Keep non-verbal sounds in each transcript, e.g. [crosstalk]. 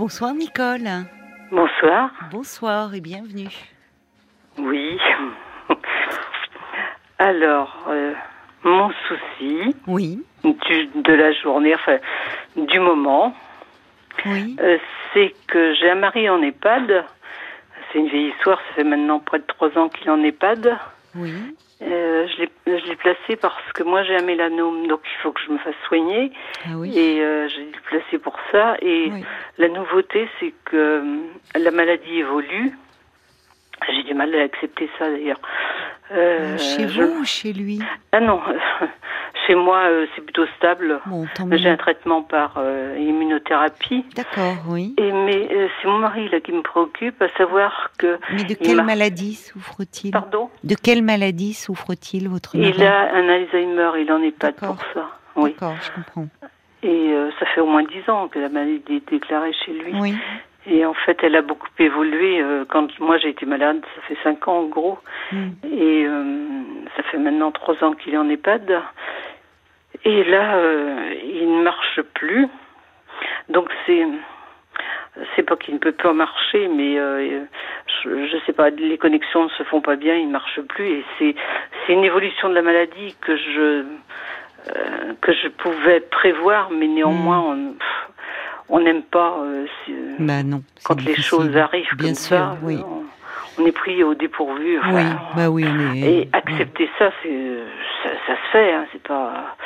Bonsoir Nicole. Bonsoir. Bonsoir et bienvenue. Oui. Alors, euh, mon souci Oui, du- de la journée, enfin du moment, oui, euh, c'est que j'ai un mari en EHPAD. C'est une vieille histoire, ça fait maintenant près de trois ans qu'il est en EHPAD. oui. Euh, je l'ai- placé parce que moi j'ai un mélanome, donc il faut que je me fasse soigner. Ah oui. Et euh, je l'ai placé pour ça. Et Oui. la nouveauté, c'est que euh, la maladie évolue. J'ai du mal à accepter ça d'ailleurs. Euh, chez je- vous ou chez lui? Ah non, [laughs] chez moi euh, c'est plutôt stable. Bon. J'ai un traitement par euh, immunothérapie. D'accord, oui. Et mais euh, c'est mon mari là qui me préoccupe, à savoir que Mais de quelle m'a- maladie souffre-t-il? Pardon, De quelle maladie souffre-t-il votre mari? Il a un Alzheimer, il en est pas pour ça. Oui. D'accord, je comprends. Et ça fait au moins dix ans que la maladie est déclarée chez lui. Oui, Et en fait, elle a beaucoup évolué. quand moi j'ai été malade, ça fait cinq ans en gros. Mm. Et euh, ça fait maintenant trois ans qu'il est en EHPAD. Et là, euh, il ne marche plus. Donc c'est c'est pas qu'il ne peut pas marcher, mais euh, je, je sais pas, les connexions ne se font pas bien, il ne marche plus. Et c'est c'est une évolution de la maladie que je euh, que je pouvais prévoir, mais néanmoins on pff, on n'aime pas euh, si- bah non. quand les choses arrivent Bien comme sûr, ça. oui. On, on est pris au dépourvu. enfin, Oui, bah oui, on est. et accepter ça, c'est ça, ça se fait, hein, c'est pas.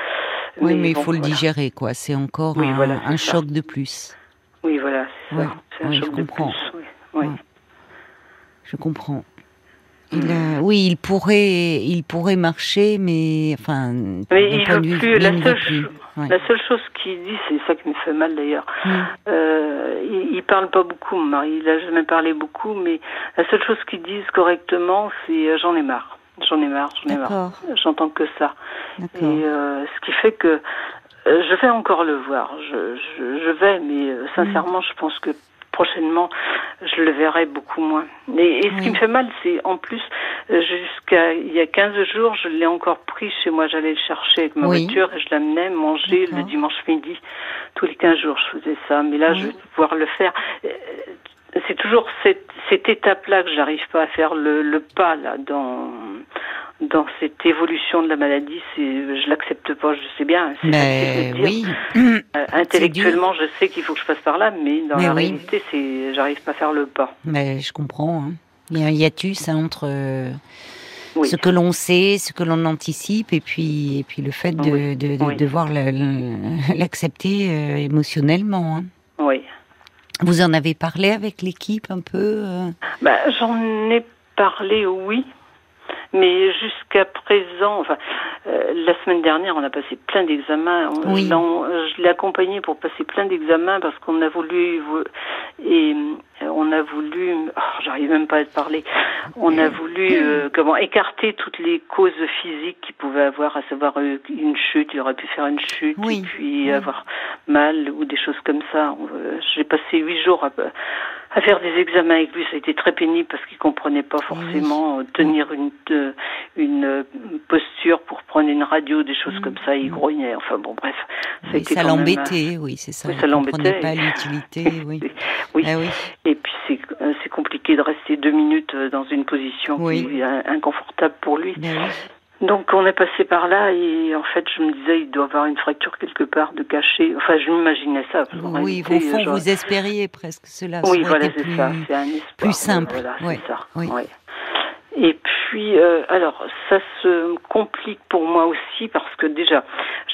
Oui, mais il bon, faut le digérer, quoi. C'est encore Oui, un, voilà, choc de plus. Oui, voilà, c'est Ouais, ça. C'est un ouais, choc je de comprends. plus. Oui. Ouais. Je comprends. Il a- oui, il pourrait, il pourrait marcher, mais enfin. Mais il veut plus. La il seule, plus. Ouais. la seule chose qu'il dit, c'est ça qui me fait mal d'ailleurs. Mm. Euh, il, il parle pas beaucoup, mon mari. Il a jamais parlé beaucoup, mais la seule chose qu'ils disent correctement, c'est euh, j'en ai marre. J'en ai marre, j'en ai marre. J'entends que ça. Et euh, ce qui fait que euh, je vais encore le voir. Je, je, je vais, mais euh, sincèrement, je pense que prochainement, je le verrai beaucoup moins. Et, et ce qui Oui. me fait mal, c'est en plus, euh, jusqu'à il y a 15 jours, je l'ai encore pris chez moi. J'allais le chercher avec ma Oui. voiture et je l'amenais manger le dimanche midi. Tous les 15 jours, je faisais ça. Mais là, je vais pouvoir le faire. C'est toujours cette, cette étape-là que j'arrive pas à faire le, le pas là dans dans cette évolution de la maladie. C'est, je l'accepte pas. Je sais bien. Mais facile de dire. oui, Euh, intellectuellement, je sais qu'il faut que je passe par là, mais dans Mais la oui. réalité, c'est, j'arrive pas à faire le pas. mais je comprends. hein. Il y a un hiatus hein, entre euh, Oui. ce que l'on sait, ce que l'on anticipe, et puis, et puis le fait de, Oui. de, de Oui. devoir l'accepter euh, émotionnellement. hein. Vous en avez parlé avec l'équipe un peu euh? Bah, j'en ai parlé, oui. Mais jusqu'à présent, enfin, euh, la semaine dernière, on a passé plein d'examens. Oui. Je l'ai accompagné pour passer plein d'examens parce qu'on a voulu vo- et euh, on a voulu, oh, j'arrive même pas à te parler. On a voulu euh, comment écarter toutes les causes physiques qu'il pouvait avoir, à savoir euh, une chute, il aurait pu faire une chute Oui. et puis Oui. avoir mal ou des choses comme ça. Euh, J'ai passé huit jours à, à faire des examens avec lui. Ça a été très pénible parce qu'il comprenait pas forcément tenir une une euh, posture pour prendre une radio, des choses comme ça. Il grognait. Enfin bon, bref. Ça, Oui, ça l'embêtait, oui, c'est ça. oui, ça l'embêtait. pas [laughs] l'utilité, oui. Oui. Ah oui. Et puis c'est euh, c'est compliqué de rester deux minutes euh, dans une position qui est inconfortable pour lui. Donc on est passé par là et en fait je me disais il doit avoir une fracture quelque part de cachet. Enfin je m'imaginais ça. Oui, réalité, au fond, genre- vous espériez presque cela. Oui, voilà, c'est plus- ça. C'est un espoir. plus simple, Voilà, ouais, c'est ça. oui. ouais. Et puis, euh, alors, ça se complique pour moi aussi parce que déjà,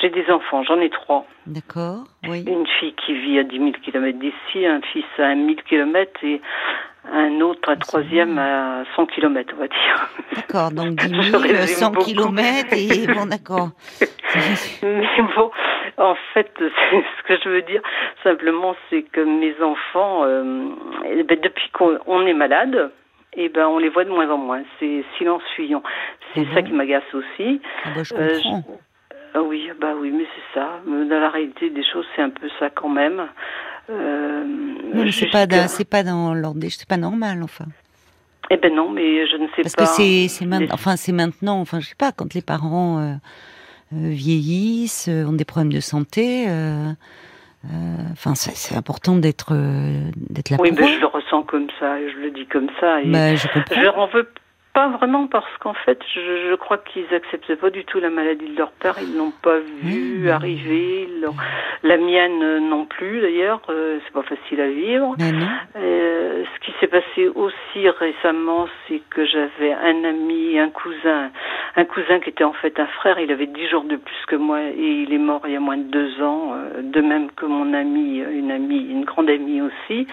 j'ai des enfants, j'en ai trois. D'accord, oui. Une fille qui vit à 10 000 km d'ici, un fils à 1000 km et un autre, un troisième à 100 km, on va dire. D'accord, donc 10 [laughs] Je 000, résume 100 beaucoup. kilomètres et [laughs] bon, d'accord. Mais bon, en fait, [laughs] ce que je veux dire simplement, c'est que mes enfants, euh, eh ben, depuis qu'on on est malade, eh ben, on les voit de moins en moins. C'est silence fuyant. C'est ça bon qui m'agace aussi. Ah bah, je Euh, comprends. Ah oui, bah oui, mais c'est ça. Dans la réalité des choses, c'est un peu ça quand même. Euh, Non, c'est pas, c'est pas dans l'ordre c'est pas normal, enfin. Eh ben non, mais je ne sais Parce pas. que c'est, main- enfin, c'est maintenant, enfin, je sais pas, quand les parents euh, euh, vieillissent, ont des problèmes de santé, euh, Enfin, c'est important d'être d'être là oui, mais eux. je le ressens comme ça, je le dis comme ça. Et Bah, je comprends. je leur en veux pas vraiment parce qu'en fait, je, je crois qu'ils acceptaient pas du tout la maladie de leur père. Ils l'ont pas vu Mmh. arriver. La mienne euh, non plus d'ailleurs. Euh, c'est pas facile à vivre. Euh, ce qui s'est passé aussi récemment, c'est que j'avais un ami, un cousin, un cousin qui était en fait un frère. Il avait dix jours de plus que moi et il est mort il y a moins de deux ans. euh, De même que mon ami, une amie, une grande amie aussi.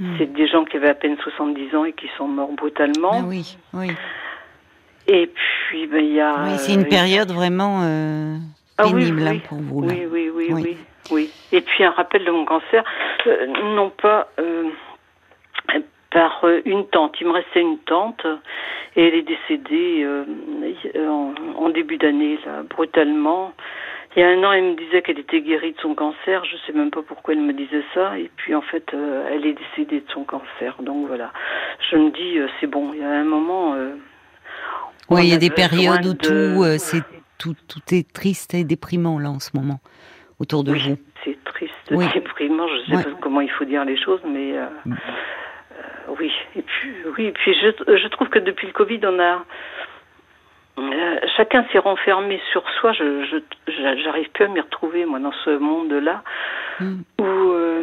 Hmm. C'est des gens qui avaient à peine 70 ans et qui sont morts brutalement. Ah oui, oui. Et puis, ben, il y a. Oui, c'est une euh, période vraiment euh, Ah oui, pénible oui, hein, pour vous. Là. Oui, oui, oui, Oui. oui, oui. Et puis un rappel de mon cancer, euh, non pas par une tante. Il me restait une tante et elle est décédée en, en début d'année, là, brutalement. Il y a un an, elle me disait qu'elle était guérie de son cancer. Je sais même pas pourquoi elle me disait ça. Et puis en fait, euh, elle est décédée de son cancer. Donc voilà. Je me dis, euh, c'est bon. Il y a un moment. euh, Oui, il y a des périodes où de- tout, c'est tout, tout est triste et déprimant là en ce moment autour de Oui, vous. c'est triste, Oui. déprimant. Je sais Ouais. pas comment il faut dire les choses, mais Mm. oui. Et puis, oui. Et puis, je, je trouve que depuis le Covid, on a euh, chacun s'est renfermé sur soi. Je, je, j'a- j'arrive plus à m'y retrouver moi dans ce monde-là Mm. où. euh,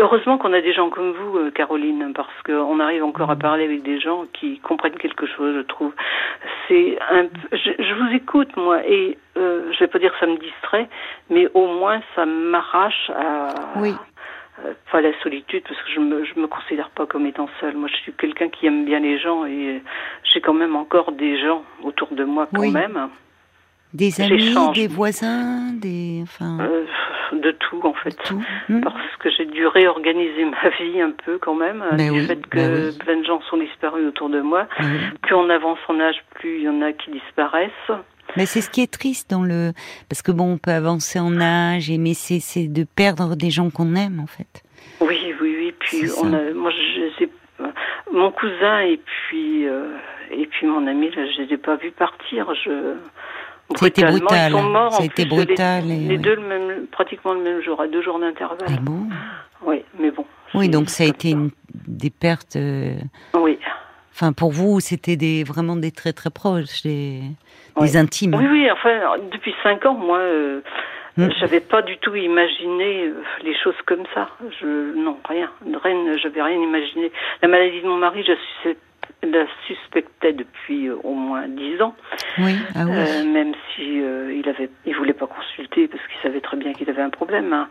Heureusement qu'on a des gens comme vous, euh, Caroline, parce qu'on arrive encore à parler avec des gens qui comprennent quelque chose, je trouve. C'est un, je, je vous écoute moi, et euh, je vais pas dire que ça me distrait, mais au moins ça m'arrache à, Oui. Euh, pas la solitude, parce que je me, je me considère pas comme étant seule. Moi, je suis quelqu'un qui aime bien les gens et j'ai quand même encore des gens autour de moi quand Oui. même, Des amis, des voisins, des enfin euh, de tout en fait. tout. Hmm. parce que j'ai dû réorganiser [laughs] ma vie un peu quand même, Ben du oui, fait que ben oui. plein de gens sont disparus autour de moi. Oui. Plus on avance en âge, plus il y en a qui disparaissent. Mais c'est ce qui est triste dans le parce que bon, on peut avancer en âge, mais c'est de perdre des gens qu'on aime en fait. Oui, oui, oui. Puis on a, moi, je, sais- mon cousin et puis euh, et puis mon ami, là, je les ai pas vus partir. Je brutalement, brutal. Ils sont morts. Plus, les- brutal Les, ouais. deux le même, pratiquement le même jour, à deux jours d'intervalle. Ah bon? Oui, mais bon. Oui, donc ça a été une, des pertes. euh, Oui. Enfin, pour vous, c'était des vraiment des très très proches, des, Oui. des intimes. Oui, oui, enfin, depuis cinq ans, moi, euh, Mm. j'avais pas du tout imaginé euh, les choses comme ça. Je, non, rien. Rien, j'avais rien imaginé. La maladie de mon mari, je la suspectais depuis euh, au moins dix ans, Oui, ah oui. euh, même si euh, il avait, il voulait pas consulter parce qu'il savait très bien qu'il avait un problème. hein.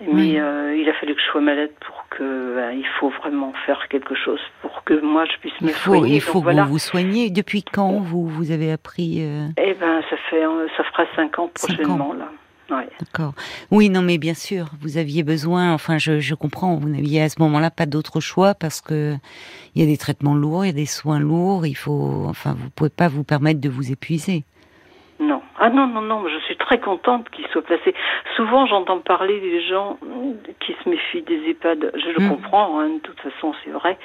Mais Oui. euh, il a fallu que je sois malade pour que, ben, il faut vraiment faire quelque chose pour que moi je puisse me il faut, soigner. il faut Donc, que voilà. vous vous. Depuis quand vous vous avez appris Eh ben, ça fait, ça fera cinq ans Cinq ans. prochainement là. Ouais. D'accord. Oui, non, mais bien sûr, vous aviez besoin. Enfin, je, je comprends. Vous n'aviez à ce moment-là pas d'autre choix parce que il y a des traitements lourds, il y a des soins lourds. Il faut, enfin, vous pouvez pas vous permettre de vous épuiser. Non. Ah non, non, non, je suis très contente qu'il soit placé. Souvent, j'entends parler des gens qui se méfient des EHPAD. Je le Mm. comprends, hein, de toute façon, c'est vrai.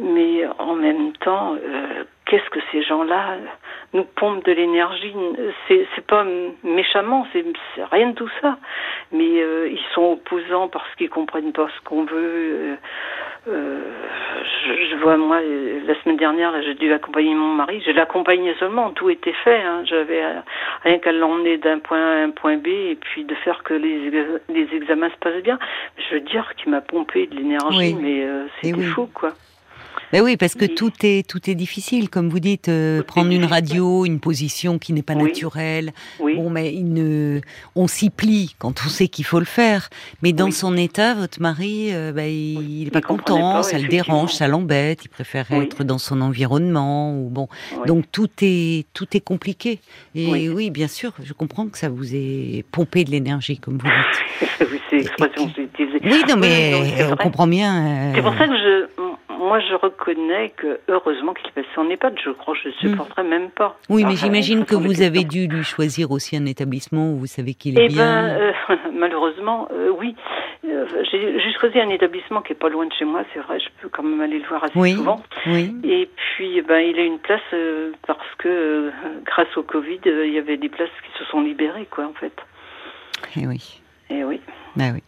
Mais en même temps, euh, qu'est-ce que ces gens-là nous pompent de l'énergie C'est pas méchamment, c'est rien de tout ça. Mais euh, ils sont opposants parce qu'ils comprennent pas ce qu'on veut. Euh, euh, je, je vois moi la semaine dernière, là, j'ai dû accompagner mon mari. Je l'accompagnais seulement, tout était fait. Hein. J'avais rien qu'à l'emmener d'un point A à un point B et puis de faire que les, les examens se passent bien. Je veux dire qu'il m'a pompé de l'énergie, Oui. mais euh, c'était oui. fou, quoi. Ben oui, parce que tout est tout est difficile, comme vous dites. euh, prendre une radio, une position qui n'est pas Oui. naturelle. Oui. Bon, mais il ne, on s'y plie quand on sait qu'il faut le faire. Mais dans Oui. son état, votre mari, euh, ben, il n'est pas Il content, pas, ça le dérange, ça l'embête. Il préfère être dans son environnement ou bon. Donc tout est tout est compliqué. Et oui. Bien sûr, je comprends que ça vous ait pompé de l'énergie, comme vous dites. [laughs] oui, non, mais on comprend bien. euh, C'est pour ça que je, moi, je reconnais que heureusement qu'il est passé en EHPAD. Je crois que je ne supporterais même pas. Oui, mais Enfin, j'imagine que vous avez dû lui choisir aussi un établissement où vous savez qu'il est Eh bien. ben, euh, [laughs] malheureusement, euh, oui. Euh, J'ai choisi un établissement qui est pas loin de chez moi, c'est vrai. Je peux quand même aller le voir assez oui, souvent. oui. Et puis, eh ben, il a une place parce que grâce au Covid, il y avait des places qui se sont libérées, quoi, en fait. Eh oui. Et oui. Bah oui.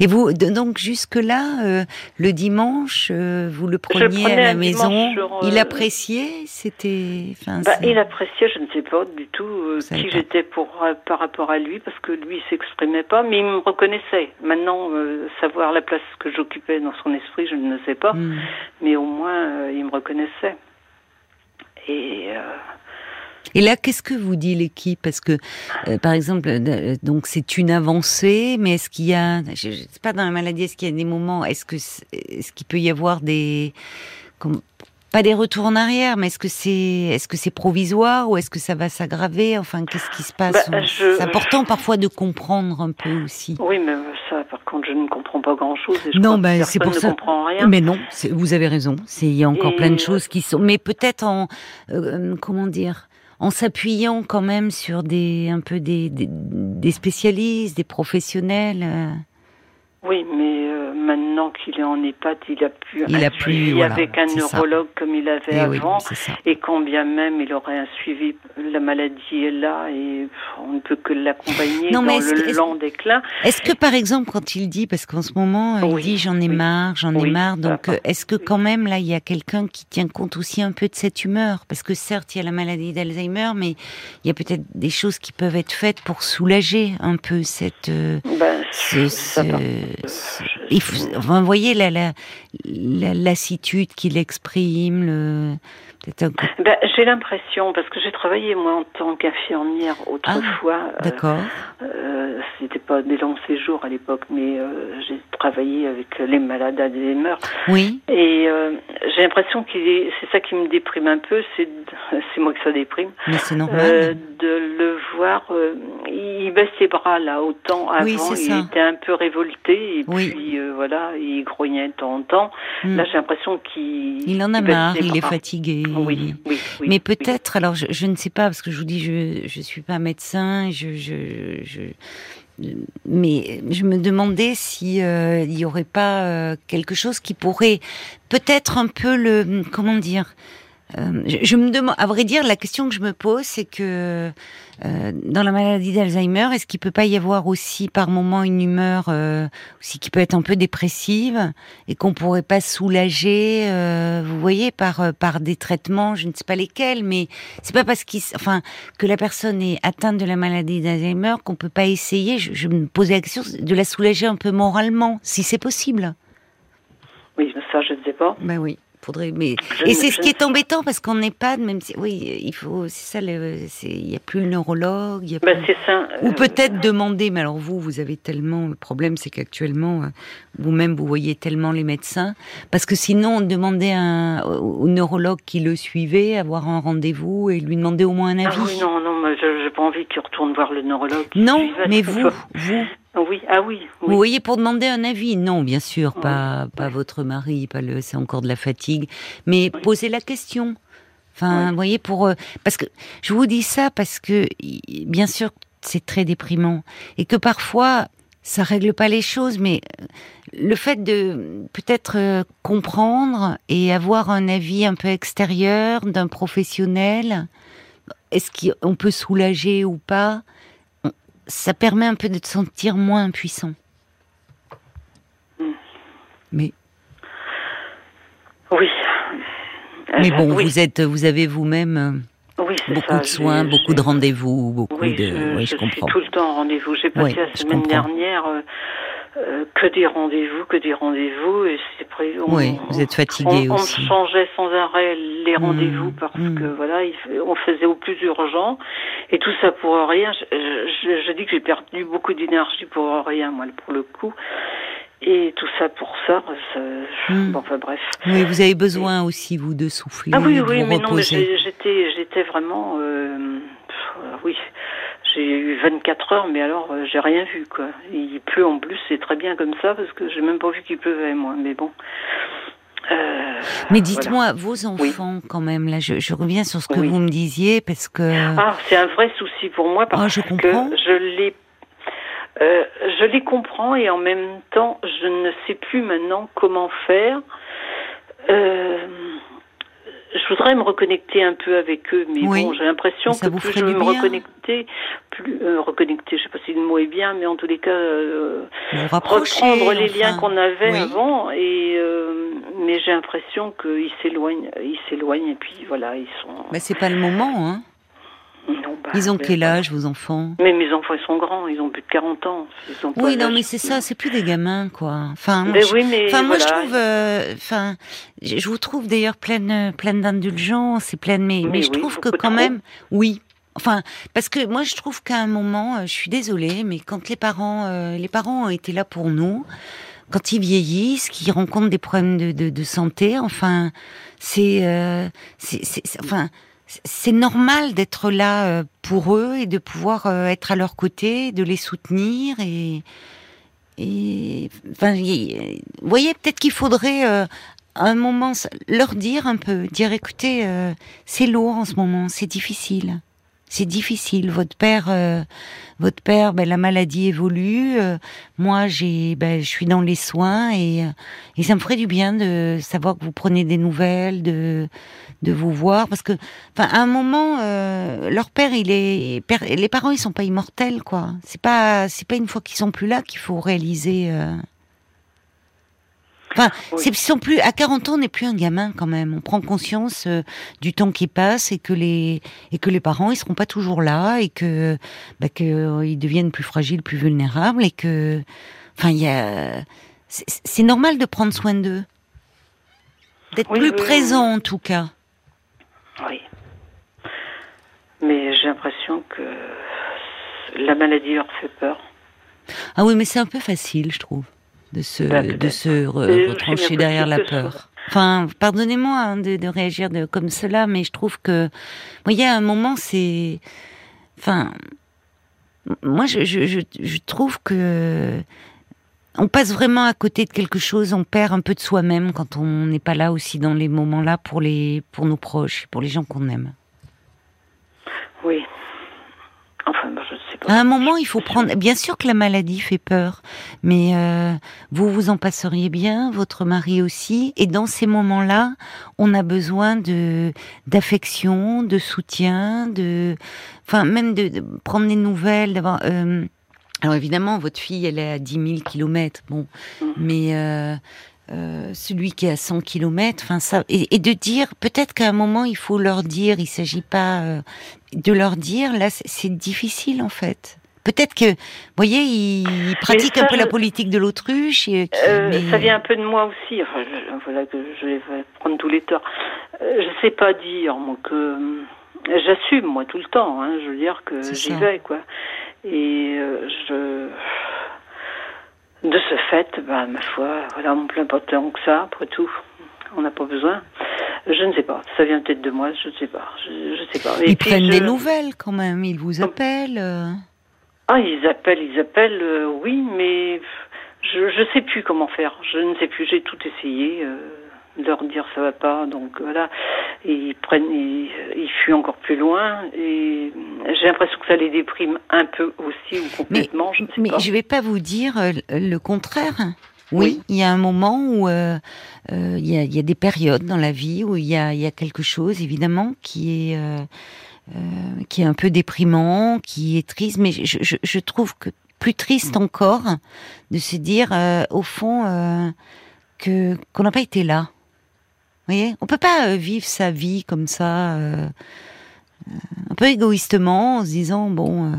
Et vous, donc jusque-là, euh, le dimanche, euh, vous le preniez à la maison. il appréciait, c'était. Bah, il appréciait, je ne sais pas du tout euh, qui j'étais pour par rapport à lui, parce que lui, il s'exprimait pas, mais il me reconnaissait. Maintenant, savoir la place que j'occupais dans son esprit, je ne sais pas, hmm. mais au moins, il me reconnaissait. Et et là, qu'est-ce que vous dit l'équipe? Parce que, euh, par exemple, euh, donc c'est une avancée, mais est-ce qu'il y a, je, ne sais pas dans la maladie, est-ce qu'il y a des moments, est-ce que, est-ce qu'il peut y avoir des, comme, pas des retours en arrière, mais est-ce que c'est, est-ce que c'est provisoire ou est-ce que ça va s'aggraver? Enfin, qu'est-ce qui se passe? Bah, C'est important parfois de comprendre un peu aussi. Oui, mais ça, par contre, je ne comprends pas grand-chose. Non, ben c'est pour ça. Rien. Mais non, vous avez raison. Il y a encore plein de choses qui sont, mais peut-être en, euh, comment dire en s'appuyant quand même sur des un peu des, des, spécialistes, des professionnels. Oui, mais euh, maintenant qu'il est en EHPAD, il a pu il a plus, avec un neurologue comme il avait eh avant. et quand bien même il aurait un suivi, la maladie est là et on ne peut que l'accompagner dans le lent déclin. Est-ce que par exemple, quand il dit, parce qu'en ce moment, il dit j'en ai marre, j'en ai marre, donc euh, est-ce que quand même là, il y a quelqu'un qui tient compte aussi un peu de cette humeur? Parce que certes, il y a la maladie d'Alzheimer, mais il y a peut-être des choses qui peuvent être faites pour soulager un peu cette... Euh, ben, il vous voyez la, la, la lassitude qu'il exprime, le, ben, j'ai l'impression, parce que j'ai travaillé moi en tant qu'infirmière autrefois. Ah, d'accord. Euh, C'était pas des longs séjours à l'époque, mais euh, j'ai travaillé avec les malades d'Alzheimer. Oui. Et euh, j'ai l'impression qu'il est, c'est ça qui me déprime un peu, c'est, [laughs] c'est moi que ça déprime. Mais c'est normal. Euh, de le voir, euh, il baisse ses bras là, autant avant, il était un peu révolté et puis voilà, il grognait de temps en temps. Hmm. Là, j'ai l'impression qu'il. Il en a marre, il est fatigué. Oui, oui, Mais peut-être, alors je, ne sais pas, parce que je vous dis, je ne suis pas médecin, je, je, je, mais je me demandais si euh, il y aurait pas euh, quelque chose qui pourrait peut-être un peu le comment dire euh, je, me demande, à vrai dire, la question que je me pose, c'est que euh, dans la maladie d'Alzheimer, est-ce qu'il peut pas y avoir aussi par moment une humeur euh, aussi qui peut être un peu dépressive et qu'on pourrait pas soulager, euh, vous voyez, par euh, par des traitements, je ne sais pas lesquels, mais c'est pas parce qu'il, enfin, que la personne est atteinte de la maladie d'Alzheimer qu'on peut pas essayer. Je, je me posais la question de la soulager un peu moralement, si c'est possible. Oui, ça je ne sais pas. Ben oui mais et c'est ce qui est embêtant parce qu'on n'est pas même si oui il faut c'est ça il y a plus le neurologue y a bah, ça, ou euh, peut-être demander mais alors vous vous avez tellement le problème c'est qu'actuellement euh, vous-même vous voyez tellement les médecins parce que sinon on demandait un, au neurologue qui le suivait avoir un rendez-vous et lui demander au moins un ah avis. Ah oui non non je j'ai pas envie qu'il retourne voir le neurologue. Non mais vous vous oui, ah oui, Vous voyez, pour demander un avis, non, bien sûr, pas, pas votre mari, pas le, c'est encore de la fatigue, mais posez la question. Enfin, vous voyez, pour euh, parce que je vous dis ça parce que bien sûr c'est très déprimant. Et que parfois ça règle pas les choses, mais euh, le fait de peut-être euh, comprendre et avoir un avis un peu extérieur d'un professionnel, est-ce qu'on peut soulager ou pas? Ça permet un peu de te sentir moins impuissant. Hmm. Mais. Oui. Mais bon, vous êtes, vous avez vous-même euh, beaucoup de soins, beaucoup de rendez-vous, beaucoup oui, de. Je, oui, je, comprends. Suis tout le temps en rendez-vous. J'ai passé la semaine dernière. Euh, euh, que des rendez-vous, que des rendez-vous, et c'est Oui, vous êtes fatigué aussi. On changeait sans arrêt les mmh, rendez-vous parce mmh. que voilà, on faisait au plus urgent, et tout ça pour rien. Je, je, dis que j'ai perdu beaucoup d'énergie pour rien, moi, pour le coup. Et tout ça pour ça, mmh. bon, enfin bref. Oui, vous avez besoin aussi, vous, de souffler. Ah oui, oui, mais non, mais j'étais, j'étais vraiment, euh, oui, j'ai eu 24 heures, mais alors euh, j'ai rien vu quoi. Il pleut en plus, c'est très bien comme ça parce que j'ai même pas vu qu'il pleuvait moi. Mais bon. Euh, mais dites-moi, vos enfants quand même, là, je, reviens sur ce que vous me disiez parce que. Ah, c'est un vrai souci pour moi parce ah, je que je les, euh, je les comprends et en même temps, je ne sais plus maintenant comment faire. Je voudrais me reconnecter un peu avec eux, mais bon, j'ai l'impression que plus je veux me reconnecter, plus euh, reconnecter, je sais pas si le mot est bien, mais en tous les cas, euh, reprendre les liens qu'on avait avant. Et euh, mais j'ai l'impression qu'ils s'éloignent, ils s'éloignent, et puis voilà, ils sont. Mais c'est pas le moment, hein. Bah, ils ont quel âge, vos enfants Mais mes enfants, ils sont grands, ils ont plus de 40 ans. oui, non, mais c'est ça, c'est plus des gamins, quoi. Enfin, moi, je, oui, mais enfin, moi, je trouve, euh, enfin, je vous trouve d'ailleurs pleine, pleine d'indulgence et pleine, mais, mais, je trouve que quand même, oui. Enfin, parce que moi, je trouve qu'à un moment, euh, je suis désolée, mais quand les parents, euh, les parents ont été là pour nous, quand ils vieillissent, qu'ils rencontrent des problèmes de, de, de santé, enfin, c'est, c'est, enfin c'est normal d'être là euh, pour eux et de pouvoir euh, être à leur côté, de les soutenir et, et enfin, vous voyez, peut-être qu'il faudrait euh, un moment leur dire un peu, dire écoutez, c'est lourd en ce moment, c'est difficile, c'est difficile. Votre père votre père, ben, la maladie évolue. Euh, moi, j'ai, ben, je suis dans les soins et, et ça me ferait du bien de savoir que vous prenez des nouvelles, de de vous voir, parce que, enfin, à un moment, euh, leur père, il est, les parents, ils sont pas immortels, quoi. C'est pas, c'est pas une fois qu'ils sont plus là qu'il faut réaliser. Enfin, c'est sont plus à 40 ans, on n'est plus un gamin quand même. On prend conscience euh, du temps qui passe et que les et que les parents ils seront pas toujours là et que bah, que euh, ils deviennent plus fragiles, plus vulnérables et que enfin il y a c'est normal de prendre soin d'eux, d'être plus présent en tout cas. Oui. Mais j'ai l'impression que la maladie leur fait peur. Ah oui, mais c'est un peu facile, je trouve de se, bah, de se retrancher derrière la peur. Enfin, pardonnez-moi hein, de, de, réagir de, comme cela, mais je trouve que, vous voyez, à un moment, c'est, enfin, moi, je, je, je, trouve que on passe vraiment à côté de quelque chose, on perd un peu de soi-même quand on n'est pas là aussi dans les moments-là pour les, pour nos proches, pour les gens qu'on aime. Oui. Enfin, je à un moment, il faut prendre. Bien sûr que la maladie fait peur, mais euh, vous vous en passeriez bien, votre mari aussi. Et dans ces moments-là, on a besoin de d'affection, de soutien, de, enfin même de, prendre des nouvelles, d'avoir. Euh, alors évidemment, votre fille, elle est à 10 000 kilomètres, bon, mais euh, euh, celui qui est à 100 km, enfin ça, et, de dire peut-être qu'à un moment il faut leur dire, il s'agit pas euh, de leur dire, là c'est difficile en fait. Peut-être que, vous voyez, il pratique un peu la politique de l'autruche. Euh, ça vient un peu de moi aussi. Enfin, je, voilà que je vais prendre tous les torts. je sais pas dire, moi que j'assume moi tout le temps. Hein, je veux dire que j'y vais quoi. Et je de ce fait, bah, ma foi, voilà, on plein pas tant que ça, après tout. On n'a pas besoin. Je ne sais pas. Ça vient peut-être de moi, je ne sais pas. Je, je sais pas. ils prennent des nouvelles quand même. Ils vous appellent. Euh. Ah, ils appellent, ils appellent. Euh, oui, mais je ne sais plus comment faire. Je ne sais plus. J'ai tout essayé. Euh leur dire ça va pas. Donc voilà, et ils prennent, ils, ils fuient encore plus loin. Et j'ai l'impression que ça les déprime un peu aussi ou complètement. Mais je, ne je vais pas vous dire euh, le contraire. Oui, il y a un moment où euh, euh, il, y a, il, y a, des périodes dans la vie où il y y a quelque chose évidemment qui est euh, qui est un peu déprimant, qui est triste, mais je, je, je trouve que plus triste encore de se dire au fond que qu'on n'a pas été là. Voyez? On peut pas euh, vivre sa vie comme ça, euh, euh, un peu égoïstement, en se disant bon,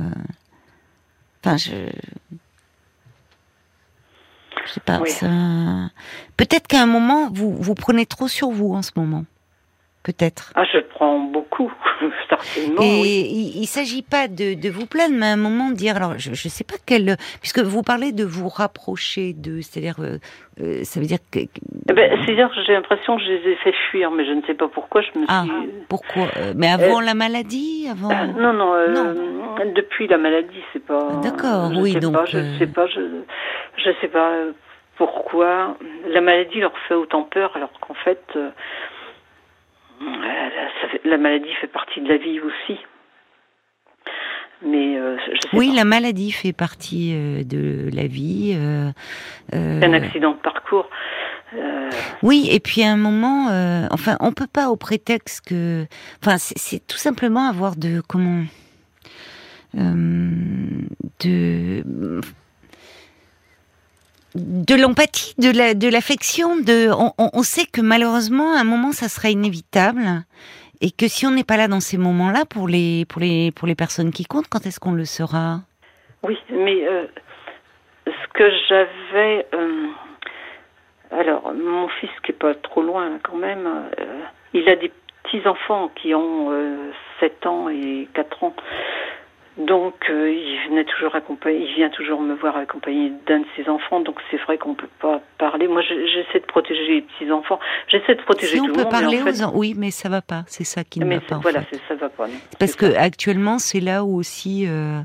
enfin je, je sais pas. Ça... Peut-être qu'à un moment vous vous prenez trop sur vous en ce moment peut-être. Ah, je prends beaucoup, [laughs] Et il, ne s'agit pas de, de, vous plaindre, mais à un moment de dire, alors je ne sais pas quel, puisque vous parlez de vous rapprocher de, c'est-à-dire, euh, euh, ça veut dire que. Eh ben, c'est-à-dire que j'ai l'impression que je les ai fait fuir, mais je ne sais pas pourquoi. Je me ah, suis. Pourquoi euh, Mais avant la maladie, avant. non, non, non. Depuis la maladie, c'est pas. Ah, d'accord, oui, donc. Pas, je sais pas, je, je sais pas pourquoi la maladie leur fait autant peur, alors qu'en fait la maladie fait partie de la vie aussi. Mais euh, oui, la maladie fait partie euh, de la vie. Euh, un accident de parcours. Oui, et puis à un moment, euh, enfin, on peut pas au prétexte que, enfin, c'est tout simplement avoir de comment, euh, de de l'empathie, de la, de l'affection, on, on, sait que malheureusement, à un moment, ça sera inévitable, et que si on n'est pas là dans ces moments-là pour les, pour les, pour les personnes qui comptent, quand est-ce qu'on le sera? Oui, mais euh, ce que j'avais, euh, alors mon fils qui est pas trop loin quand même, euh, il a des petits enfants qui ont 7 ans et 4 ans. Donc, euh, il venait toujours accompagner, il vient toujours me voir accompagné d'un de ses enfants. Donc, c'est vrai qu'on peut pas parler. Moi, j'essaie de protéger les petits enfants. J'essaie de protéger si tout le monde. on peut parler aux enfants, oui, mais ça va pas. C'est ça qui ne va pas. Voilà, en fait. ça va pas. Parce que actuellement, c'est là où aussi. Euh...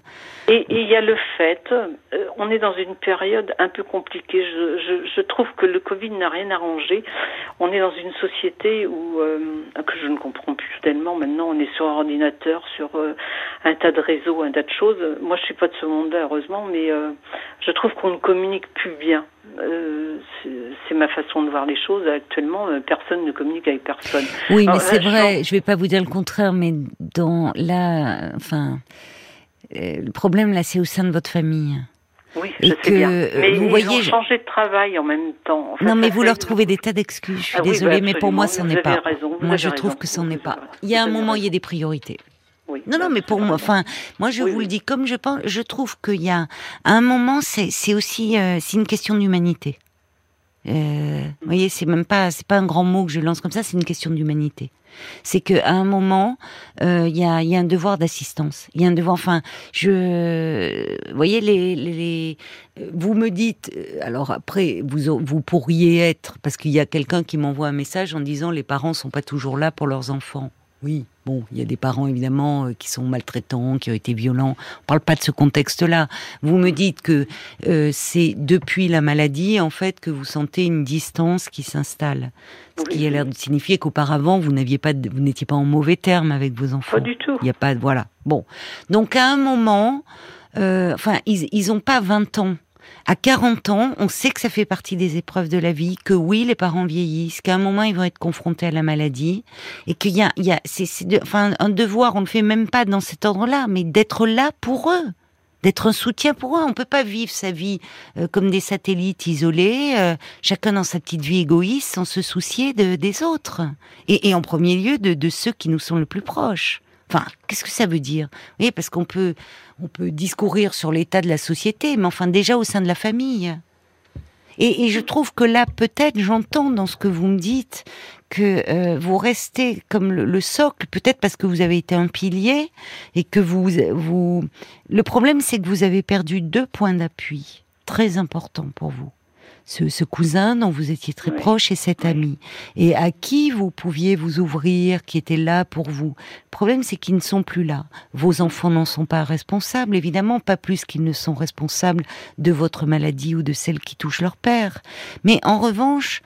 Et il y a le fait, euh, on est dans une période un peu compliquée. Je, je, je trouve que le Covid n'a rien arrangé. On est dans une société où que je ne comprends plus tellement. Maintenant, on est sur un ordinateur, sur un tas de réseaux un tas de choses. Moi, je suis pas de ce monde-là, heureusement, mais euh, je trouve qu'on ne communique plus bien. Euh, c'est ma façon de voir les choses. Actuellement, euh, personne ne communique avec personne. Oui, mais c'est vrai. Je... je vais pas vous dire le contraire, mais dans là, enfin, le problème là, c'est au sein de votre famille. Oui, je sais bien. Mais vous ils voyez, ont changé de travail en même temps. En fait, non, mais vous leur trouvez des tas d'excuses. Je suis ah, désolée, oui, bah mais pour moi, ça n'est pas. Raison, moi, je trouve raison. que ça n'est pas. Il y a un moment, il y a des priorités. Oui, non, non, mais pour moi, enfin, moi je oui, vous oui. le dis comme je pense, je trouve qu'il y a un moment, c'est aussi, euh, c'est une question d'humanité. Euh, vous voyez, c'est même pas, c'est pas un grand mot que je lance comme ça, c'est une question d'humanité. C'est que à un moment, euh, il y, a, y a un devoir d'assistance. Il y a un devoir. Enfin, je, vous voyez, les, les, les, vous me dites. Alors après, vous vous pourriez être parce qu'il y a quelqu'un qui m'envoie un message en disant les parents sont pas toujours là pour leurs enfants. Oui, bon, il y a des parents évidemment qui sont maltraitants, qui ont été violents. On parle pas de ce contexte-là. Vous me dites que euh, c'est depuis la maladie en fait que vous sentez une distance qui s'installe, ce oui, qui a l'air de signifier qu'auparavant vous n'aviez pas, de, vous n'étiez pas en mauvais termes avec vos enfants. Pas du tout. Il y a pas, voilà. Bon, donc à un moment, euh, enfin, ils, ils ont pas 20 ans à 40 ans, on sait que ça fait partie des épreuves de la vie, que oui, les parents vieillissent, qu'à un moment ils vont être confrontés à la maladie, et qu'il y a, il y a, c'est, c'est enfin, un devoir, on ne le fait même pas dans cet ordre-là, mais d'être là pour eux d'être un soutien pour eux. On peut pas vivre sa vie euh, comme des satellites isolés, euh, chacun dans sa petite vie égoïste, sans se soucier de, des autres. Et, et en premier lieu de, de, ceux qui nous sont le plus proches. Enfin, qu'est-ce que ça veut dire? Vous parce qu'on peut, on peut discourir sur l'état de la société, mais enfin déjà au sein de la famille. Et, et je trouve que là, peut-être, j'entends dans ce que vous me dites que euh, vous restez comme le, le socle, peut-être parce que vous avez été un pilier et que vous, vous. Le problème, c'est que vous avez perdu deux points d'appui très importants pour vous ce, ce, cousin dont vous étiez très oui. proche et cet ami, et à qui vous pouviez vous ouvrir, qui était là pour vous? Le problème, c'est qu'ils ne sont plus là. Vos enfants n'en sont pas responsables, évidemment, pas plus qu'ils ne sont responsables de votre maladie ou de celle qui touche leur père. Mais en revanche,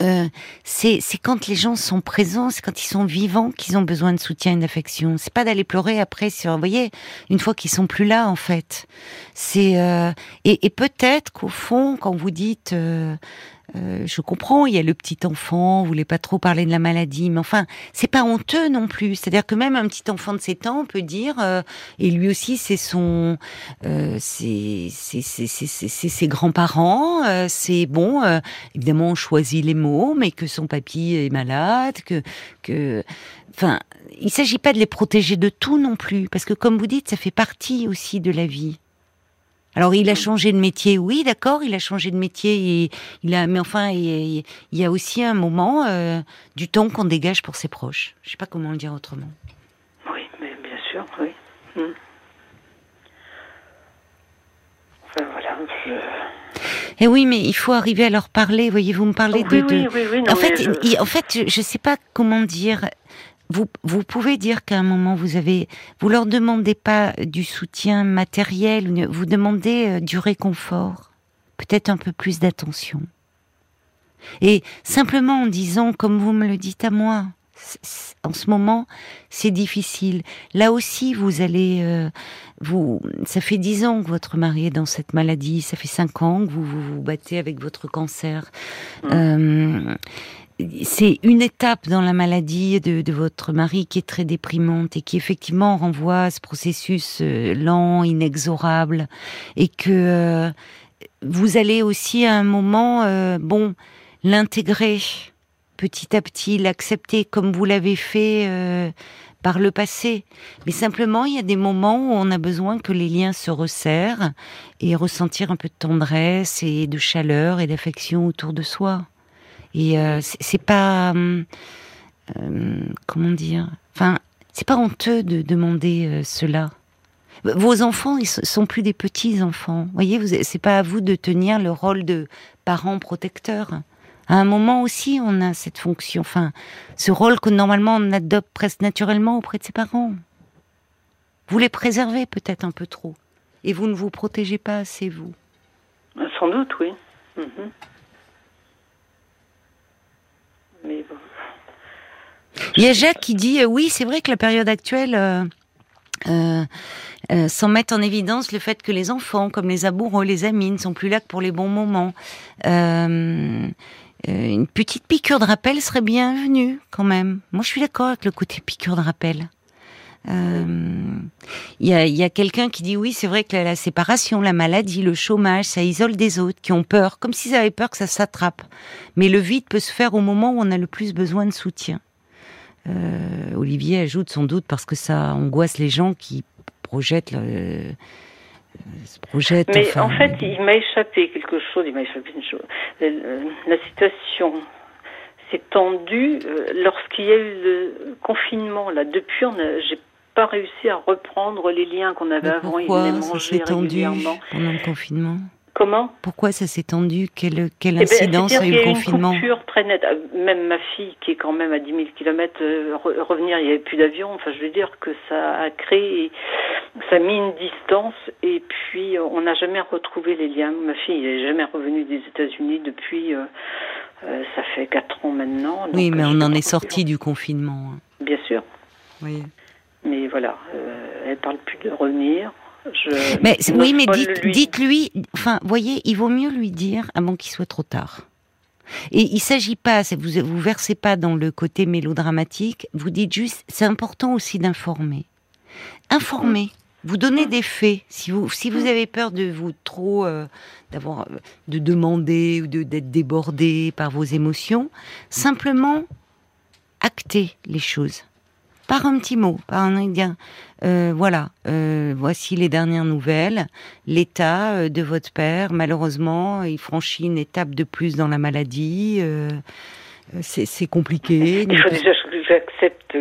euh, c'est quand les gens sont présents, c'est quand ils sont vivants qu'ils ont besoin de soutien et d'affection. C'est pas d'aller pleurer après sur, vous voyez, une fois qu'ils sont plus là en fait. C'est euh, et, et peut-être qu'au fond, quand vous dites euh, euh, je comprends, il y a le petit enfant, vous voulez pas trop parler de la maladie, mais enfin, c'est pas honteux non plus. C'est-à-dire que même un petit enfant de 7 ans peut dire, euh, et lui aussi, c'est son, euh, c'est ses grands-parents, euh, c'est bon, euh, évidemment, on choisit les mots, mais que son papy est malade, que, que, enfin, il s'agit pas de les protéger de tout non plus, parce que comme vous dites, ça fait partie aussi de la vie. Alors il a changé de métier, oui, d'accord, il a changé de métier, et il a, mais enfin, il, il y a aussi un moment euh, du temps qu'on dégage pour ses proches. Je sais pas comment le dire autrement. Oui, mais bien sûr, oui. Hum. Enfin voilà. Je... Et oui, mais il faut arriver à leur parler. Voyez, vous me parlez oui, de. Oui, oui, oui, non, en, fait, je... en fait, je, je sais pas comment dire vous, vous pouvez dire qu'à un moment vous avez, vous leur demandez pas du soutien matériel, vous demandez euh, du réconfort, peut-être un peu plus d'attention. Et simplement en disant, comme vous me le dites à moi, en ce moment, c'est difficile. Là aussi, vous allez, euh, vous, ça fait dix ans que votre mari est dans cette maladie, ça fait cinq ans que vous vous, battez avec votre cancer. Mmh. Euh, c'est une étape dans la maladie de, votre mari qui est très déprimante et qui effectivement renvoie à ce processus euh, lent, inexorable, et que vous allez aussi à un moment, bon, l'intégrer petit à petit, l'accepter comme vous l'avez fait euh, par le passé. Mais simplement, il y a des moments où on a besoin que les liens se resserrent et ressentir un peu de tendresse et de chaleur et d'affection autour de soi. Et euh, c'est pas euh, comment dire, enfin, c'est pas honteux de demander cela. Vos enfants, ils sont plus des petits enfants. Voyez, c'est pas à vous de tenir le rôle de parent protecteur à un moment aussi, on a cette fonction, enfin, ce rôle que normalement on adopte presque naturellement auprès de ses parents. Vous les préservez peut-être un peu trop, et vous ne vous protégez pas assez, vous. Sans doute, oui. Mhm. Mais bon. Il y a Jacques qui dit euh, oui, c'est vrai que la période actuelle. Euh, euh, euh, sans mettre en évidence le fait que les enfants, comme les amoureux, les amis, ne sont plus là que pour les bons moments. Euh, une petite piqûre de rappel serait bienvenue quand même. Moi, je suis d'accord avec le côté piqûre de rappel. Il y a, y a quelqu'un qui dit oui, c'est vrai que la, séparation, la maladie, le chômage, ça isole des autres qui ont peur, comme s'ils avaient peur que ça s'attrape. Mais le vide peut se faire au moment où on a le plus besoin de soutien. Euh, Olivier ajoute sans doute parce que ça angoisse les gens qui projettent le, mais en fait, il m'a échappé quelque chose, il m'a échappé une chose. Euh, la situation s'est tendue euh, lorsqu'il y a eu le confinement. Là, depuis, j'ai pas réussi à reprendre les liens qu'on avait avant. Pourquoi ça s'est tendu pendant le confinement? Comment Pourquoi ça s'est tendu Quelle, quelle eh ben, incidence a eu le confinement une très nette. Euh, même ma fille, qui est quand même à 10 000 km, revenir, il n'y avait plus d'avion. Enfin, je veux dire que ça a créé, ça a mis une distance. Et puis, euh, on n'a jamais retrouvé les liens. Ma fille n'est jamais revenue des États-Unis depuis. Euh, ça fait 4 ans maintenant. Oui, mais on en est sorti du confinement. Hein. Bien sûr. Oui. Mais voilà, elle parle plus de revenir. Mais oui, mais dites, lui, enfin, voyez, il vaut mieux lui dire avant qu'il soit trop tard. Et il s'agit pas, vous vous versez pas dans le côté mélodramatique. Vous dites juste, c'est important aussi d'informer. Informer. Vous donnez des faits. Si vous, si vous avez peur de vous trop, euh, d'avoir, de demander ou de, d'être débordé par vos émotions, simplement acter les choses par un petit mot, par un indien. Euh, voilà, euh, voici les dernières nouvelles. L'état euh, de votre père, malheureusement, il franchit une étape de plus dans la maladie. c'est compliqué. Il faut déjà que j'accepte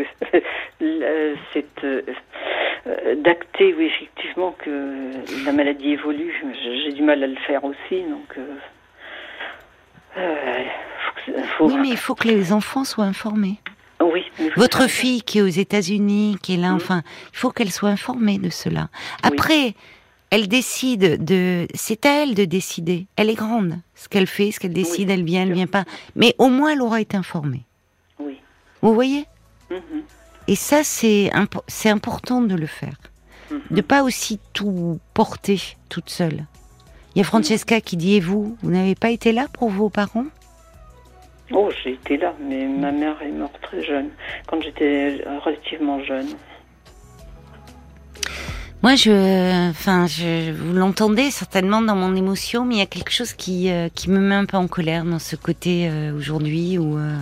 cette d'acter, oui, effectivement, que la maladie évolue. J'ai du mal à le faire aussi, donc. Oui, mais il faut que les enfants soient informés. Oui. Votre fille qui est aux États-Unis, qui est là, enfin, il faut qu'elle soit informée de cela. Après, elle décide de. C'est à elle de décider. Elle est grande. Ce qu'elle fait, ce qu'elle décide, elle vient, elle vient pas. Mais au moins, elle aura été informée. Oui. Vous voyez? Mhm. Et ça, c'est important de le faire. De mhm. De pas aussi tout porter toute seule. Il y a Francesca qui dit Et vous, vous n'avez pas été là pour vos parents? Oh, j'ai été là, mais ma mère est morte très jeune, quand j'étais relativement jeune. Moi, je, enfin, je, vous l'entendez certainement dans mon émotion, mais il y a quelque chose qui, euh, qui me met un peu en colère dans ce côté euh, aujourd'hui où, euh,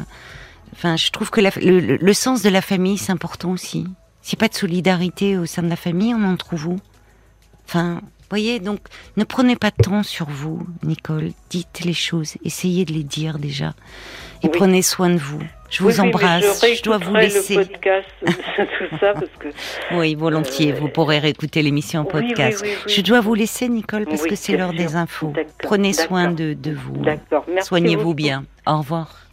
enfin, je trouve que le, le, sens de la famille, c'est important aussi. S'il n'y a pas de solidarité au sein de la famille, on en trouve où? Enfin, voyez, donc ne prenez pas de temps sur vous, Nicole. Dites les choses, essayez de les dire déjà. Et prenez soin de vous. Je vous embrasse. je, dois vous laisser. Le podcast, [laughs] tout ça, parce que, [laughs] oui, volontiers. vous pourrez réécouter l'émission en podcast. je dois vous laisser, Nicole, parce que c'est l'heure des infos. Prenez soin de, de vous. Soignez-vous bien. Au revoir.